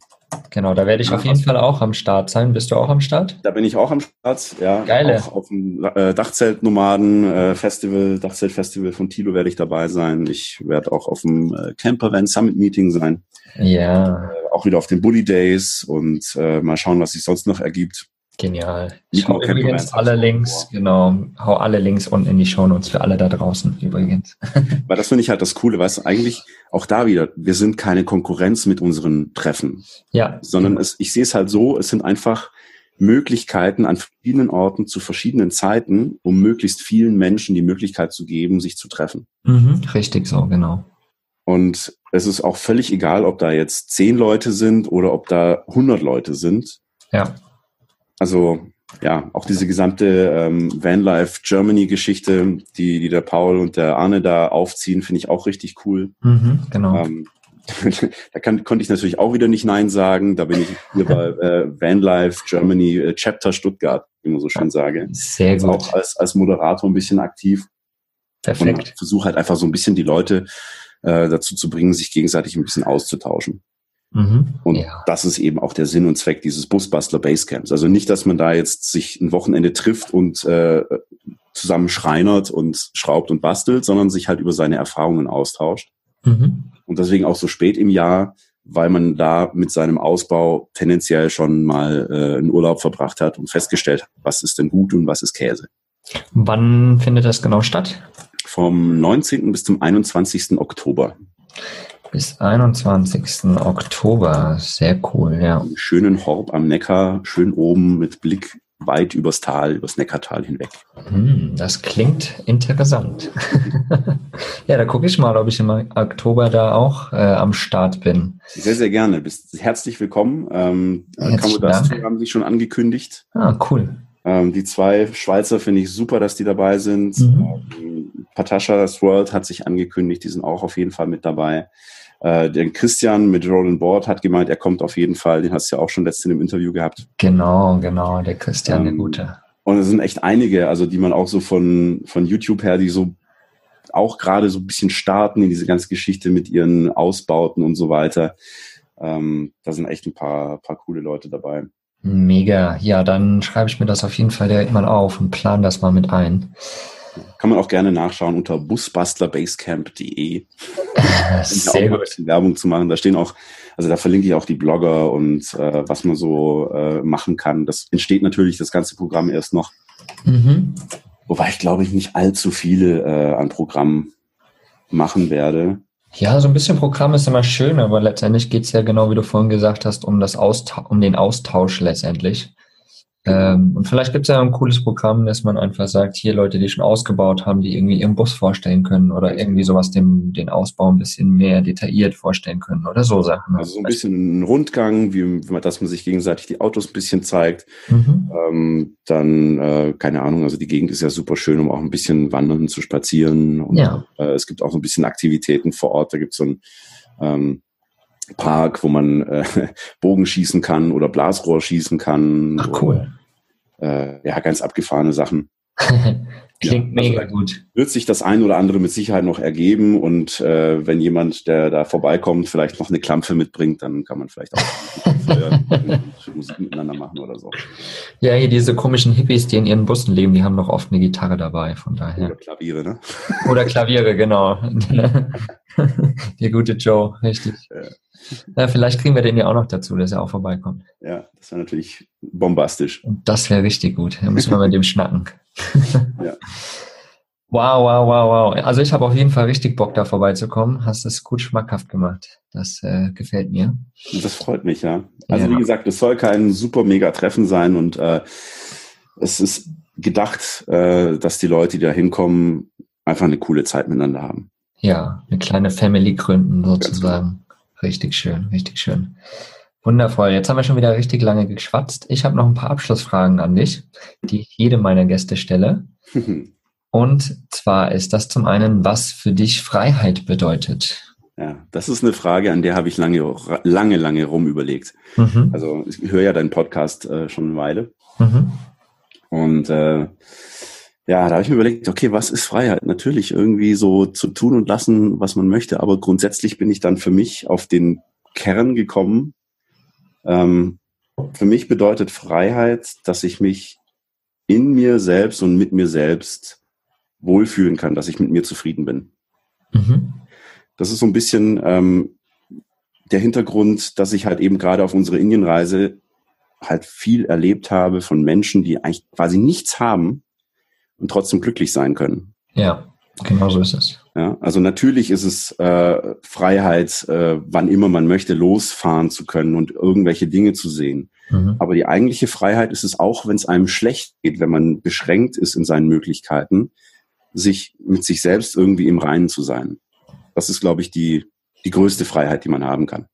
Genau, da werde ich ja, auf jeden Fall auch am Start sein. Bist du auch am Start? Da bin ich auch am Start, ja. Geile. Auch auf dem äh, Dachzelt-Nomaden äh, Festival, Dachzelt-Festival von Tilo werde ich dabei sein. Ich werde auch auf dem äh, Camper Van Summit Meeting sein. Ja. Äh, auch wieder auf den Bully Days und äh, mal schauen, was sich sonst noch ergibt. Genial. Ich hau übrigens alle Links, genau, hau alle Links unten in die Show Notes für alle da draußen übrigens. Weil das finde ich halt das Coole, weißt du, eigentlich auch da wieder, wir sind keine Konkurrenz mit unseren Treffen. Ja. Sondern es, ich sehe es halt so, es sind einfach Möglichkeiten an verschiedenen Orten zu verschiedenen Zeiten, um möglichst vielen Menschen die Möglichkeit zu geben, sich zu treffen. Mhm, richtig so, genau. Und es ist auch völlig egal, ob da jetzt zehn Leute sind oder ob da hundert Leute sind. Ja also ja, auch diese gesamte ähm, Vanlife Germany-Geschichte, die, die der Paul und der Arne da aufziehen, finde ich auch richtig cool. Mhm, genau. Ähm, da kann, konnte ich natürlich auch wieder nicht Nein sagen. Da bin ich hier bei äh, Vanlife Germany äh, Chapter Stuttgart, wie man so schön sage. Sehr gut. Auch als, als Moderator ein bisschen aktiv. Perfekt. Und versuche halt einfach so ein bisschen die Leute äh, dazu zu bringen, sich gegenseitig ein bisschen auszutauschen. Mhm. Und ja. das ist eben auch der Sinn und Zweck dieses Busbustler Basecamps. Also nicht, dass man da jetzt sich ein Wochenende trifft und äh, zusammen schreinert und schraubt und bastelt, sondern sich halt über seine Erfahrungen austauscht. Mhm. Und deswegen auch so spät im Jahr, weil man da mit seinem Ausbau tendenziell schon mal äh, einen Urlaub verbracht hat und festgestellt hat, was ist denn gut und was ist Käse. Wann findet das genau statt? vom 19. bis zum 21. Oktober. Bis 21. Oktober. Sehr cool, ja. schönen Horb am Neckar, schön oben mit Blick weit übers Tal, übers Neckartal hinweg. Hm, das klingt interessant. ja, da gucke ich mal, ob ich im Oktober da auch äh, am Start bin. Sehr, sehr gerne. Bist herzlich willkommen. Ähm, Herzlichen das haben sich schon angekündigt. Ah, cool. Ähm, die zwei Schweizer finde ich super, dass die dabei sind. Mhm. Ähm, Patascha's World hat sich angekündigt, die sind auch auf jeden Fall mit dabei. Äh, den Christian mit Roland Board hat gemeint, er kommt auf jeden Fall. Den hast du ja auch schon letztens im Interview gehabt. Genau, genau, der Christian, ähm, der Gute. Und es sind echt einige, also die man auch so von, von YouTube her, die so auch gerade so ein bisschen starten in diese ganze Geschichte mit ihren Ausbauten und so weiter. Ähm, da sind echt ein paar, paar coole Leute dabei. Mega. Ja, dann schreibe ich mir das auf jeden Fall direkt mal auf und plan das mal mit ein. Kann man auch gerne nachschauen unter busbustlerbasecamp.de. Sehr gut. Ein Werbung zu machen. Da stehen auch, also da verlinke ich auch die Blogger und äh, was man so äh, machen kann. Das entsteht natürlich das ganze Programm erst noch. Mhm. Wobei ich glaube ich nicht allzu viele äh, an Programmen machen werde. Ja, so ein bisschen Programm ist immer schön, aber letztendlich geht es ja genau, wie du vorhin gesagt hast, um das Austausch, um den Austausch letztendlich. Ähm, und vielleicht gibt es ja ein cooles Programm, dass man einfach sagt, hier Leute, die schon ausgebaut haben, die irgendwie ihren Bus vorstellen können oder irgendwie sowas dem, den Ausbau ein bisschen mehr detailliert vorstellen können oder so Sachen. Also so ein bisschen ein Rundgang, wie, dass man sich gegenseitig die Autos ein bisschen zeigt. Mhm. Ähm, dann, äh, keine Ahnung, also die Gegend ist ja super schön, um auch ein bisschen wandern zu spazieren. Und, ja. Äh, es gibt auch so ein bisschen Aktivitäten vor Ort. Da gibt es so ein ähm, Park, wo man äh, Bogen schießen kann oder Blasrohr schießen kann. Ach, cool. Oder, äh, ja, ganz abgefahrene Sachen. Klingt ja, also mega gut. Wird sich das ein oder andere mit Sicherheit noch ergeben und äh, wenn jemand, der da vorbeikommt, vielleicht noch eine Klampfe mitbringt, dann kann man vielleicht auch Musik miteinander machen oder so. Ja, hier diese komischen Hippies, die in ihren Bussen leben, die haben doch oft eine Gitarre dabei, von daher. Oder Klaviere, ne? Oder Klaviere, genau. Der gute Joe, richtig. Ja. Ja, vielleicht kriegen wir den ja auch noch dazu, dass er auch vorbeikommt. Ja, das wäre natürlich bombastisch. Und das wäre richtig gut. Da müssen wir mit dem schnacken. ja. Wow, wow, wow, wow. Also ich habe auf jeden Fall richtig Bock, da vorbeizukommen. Hast es gut schmackhaft gemacht. Das äh, gefällt mir. Das freut mich, ja. Also ja. wie gesagt, es soll kein super mega Treffen sein und äh, es ist gedacht, äh, dass die Leute, die da hinkommen, einfach eine coole Zeit miteinander haben. Ja, eine kleine Family gründen sozusagen. Richtig schön, richtig schön. Wundervoll. Jetzt haben wir schon wieder richtig lange geschwatzt. Ich habe noch ein paar Abschlussfragen an dich, die ich jedem meiner Gäste stelle. Und zwar ist das zum einen, was für dich Freiheit bedeutet. Ja, das ist eine Frage, an der habe ich lange, lange, lange rum überlegt. Mhm. Also ich höre ja deinen Podcast äh, schon eine Weile. Mhm. Und äh, ja, da habe ich mir überlegt, okay, was ist Freiheit? Natürlich irgendwie so zu tun und lassen, was man möchte, aber grundsätzlich bin ich dann für mich auf den Kern gekommen. Ähm, für mich bedeutet Freiheit, dass ich mich in mir selbst und mit mir selbst wohlfühlen kann, dass ich mit mir zufrieden bin. Mhm. Das ist so ein bisschen ähm, der Hintergrund, dass ich halt eben gerade auf unserer Indienreise halt viel erlebt habe von Menschen, die eigentlich quasi nichts haben und trotzdem glücklich sein können. Ja, genau so ist es. Ja, also natürlich ist es äh, Freiheit, äh, wann immer man möchte, losfahren zu können und irgendwelche Dinge zu sehen. Mhm. Aber die eigentliche Freiheit ist es auch, wenn es einem schlecht geht, wenn man beschränkt ist in seinen Möglichkeiten, sich mit sich selbst irgendwie im Reinen zu sein. Das ist, glaube ich, die, die größte Freiheit, die man haben kann.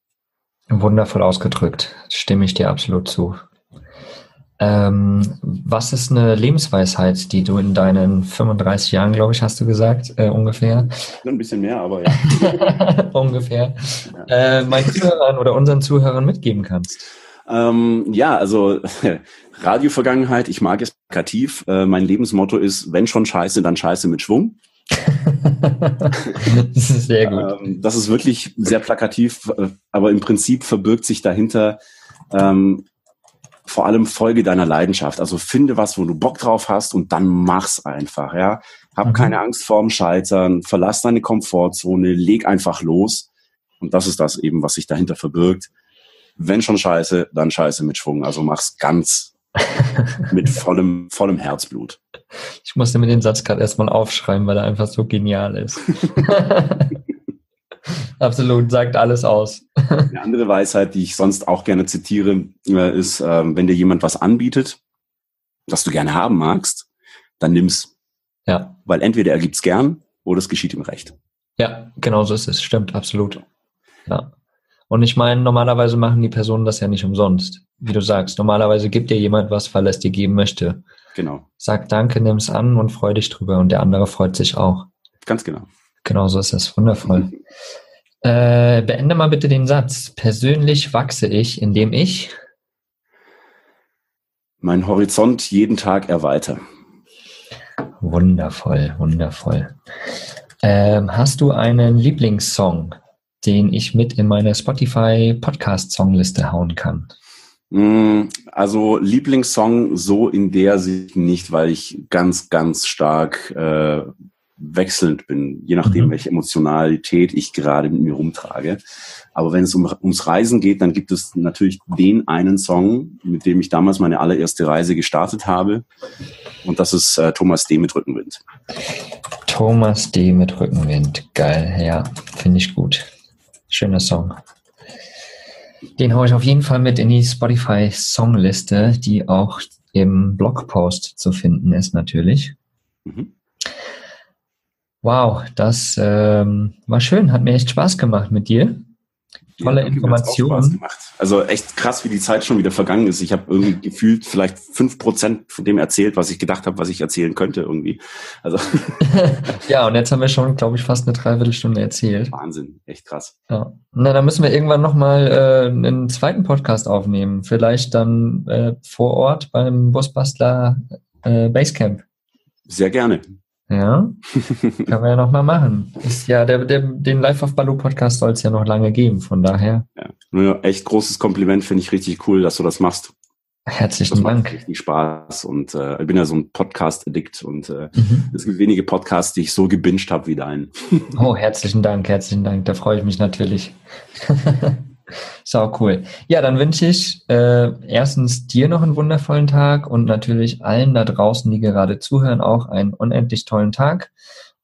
Wundervoll ausgedrückt. Stimme ich dir absolut zu. Ähm, was ist eine Lebensweisheit, die du in deinen 35 Jahren, glaube ich, hast du gesagt, äh, ungefähr? Ein bisschen mehr, aber ja. ungefähr. Ja. Äh, meinen Zuhörern oder unseren Zuhörern mitgeben kannst. Ähm, ja, also Radio-Vergangenheit, ich mag es plakativ. Äh, mein Lebensmotto ist, wenn schon Scheiße, dann Scheiße mit Schwung. das ist sehr gut. Ähm, das ist wirklich sehr plakativ, äh, aber im Prinzip verbirgt sich dahinter ähm, vor allem Folge deiner Leidenschaft. Also finde was, wo du Bock drauf hast und dann mach's einfach, ja. Hab mhm. keine Angst vorm Scheitern, verlass deine Komfortzone, leg einfach los. Und das ist das eben, was sich dahinter verbirgt. Wenn schon Scheiße, dann Scheiße mit Schwung. Also mach's ganz Mit vollem, vollem Herzblut. Ich musste mir den Satz gerade erstmal aufschreiben, weil er einfach so genial ist. Absolut, sagt alles aus. Eine andere Weisheit, die ich sonst auch gerne zitiere, äh, ist, ähm, wenn dir jemand was anbietet, was du gerne haben magst, dann nimm's. Ja. Weil entweder er gibt's gern oder es geschieht ihm recht. Ja, genau so ist es. Stimmt, absolut. Ja. Und ich meine, normalerweise machen die Personen das ja nicht umsonst. Wie du sagst, normalerweise gibt dir jemand was, weil er es dir geben möchte. Genau. Sag Danke, nimm's an und freu dich drüber. Und der andere freut sich auch. Ganz genau. Genau so ist es. Wundervoll. Äh, beende mal bitte den Satz. Persönlich wachse ich, indem ich meinen Horizont jeden Tag erweitere. Wundervoll, wundervoll. Ähm, hast du einen Lieblingssong, den ich mit in meine Spotify Podcast Songliste hauen kann? Mm, also Lieblingssong so in der Sicht nicht, weil ich ganz, ganz stark äh, wechselnd bin, je nachdem, mhm. welche Emotionalität ich gerade mit mir rumtrage. Aber wenn es um, ums Reisen geht, dann gibt es natürlich den einen Song, mit dem ich damals meine allererste Reise gestartet habe. Und das ist äh, Thomas D. mit Rückenwind. Thomas D. mit Rückenwind. Geil, ja, finde ich gut. Schöner Song. Den haue ich auf jeden Fall mit in die Spotify Songliste, die auch im Blogpost zu finden ist natürlich. Mhm. Wow, das ähm, war schön, hat mir echt Spaß gemacht mit dir. Tolle ja, Informationen. Also echt krass, wie die Zeit schon wieder vergangen ist. Ich habe irgendwie gefühlt vielleicht fünf Prozent von dem erzählt, was ich gedacht habe, was ich erzählen könnte irgendwie. Also ja, und jetzt haben wir schon, glaube ich, fast eine Dreiviertelstunde erzählt. Wahnsinn, echt krass. Ja. Na, dann müssen wir irgendwann nochmal äh, einen zweiten Podcast aufnehmen. Vielleicht dann äh, vor Ort beim Busbastler äh, Basecamp. Sehr gerne. Ja, können wir ja nochmal machen. Ist ja, der, der, den Live of Baloo Podcast soll es ja noch lange geben, von daher. Ja, echt großes Kompliment, finde ich richtig cool, dass du das machst. Herzlichen das Dank. Macht richtig Spaß und äh, ich bin ja so ein Podcast-Addict und äh, mhm. es gibt wenige Podcasts, die ich so gebinged habe wie deinen. oh, herzlichen Dank, herzlichen Dank, da freue ich mich natürlich. Sau cool. Ja, dann wünsche ich äh, erstens dir noch einen wundervollen Tag und natürlich allen da draußen, die gerade zuhören, auch einen unendlich tollen Tag.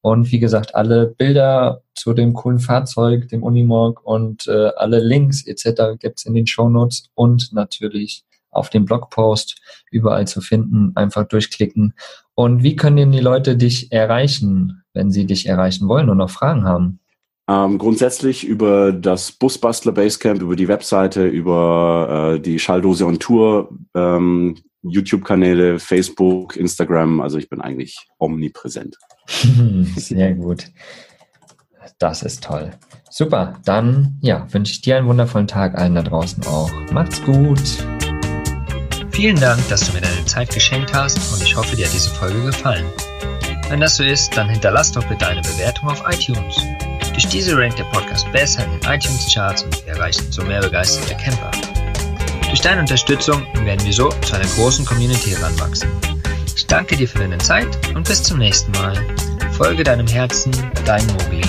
Und wie gesagt, alle Bilder zu dem coolen Fahrzeug, dem Unimog und äh, alle Links etc. gibt's in den Show Notes und natürlich auf dem Blogpost überall zu finden. Einfach durchklicken. Und wie können denn die Leute dich erreichen, wenn sie dich erreichen wollen und noch Fragen haben? Ähm, grundsätzlich über das Busbastler Basecamp, über die Webseite, über äh, die Schalldose on Tour, ähm, YouTube-Kanäle, Facebook, Instagram. Also ich bin eigentlich omnipräsent. Sehr gut. Das ist toll. Super. Dann ja, wünsche ich dir einen wundervollen Tag, allen da draußen auch. Macht's gut. Vielen Dank, dass du mir deine Zeit geschenkt hast und ich hoffe, dir hat diese Folge gefallen. Wenn das so ist, dann hinterlass doch bitte eine Bewertung auf iTunes. Durch diese rankt der Podcast besser in den iTunes-Charts und wir erreichen so mehr begeisterte Camper. Durch deine Unterstützung werden wir so zu einer großen Community heranwachsen. Ich danke dir für deine Zeit und bis zum nächsten Mal. Folge deinem Herzen, dein Mogli.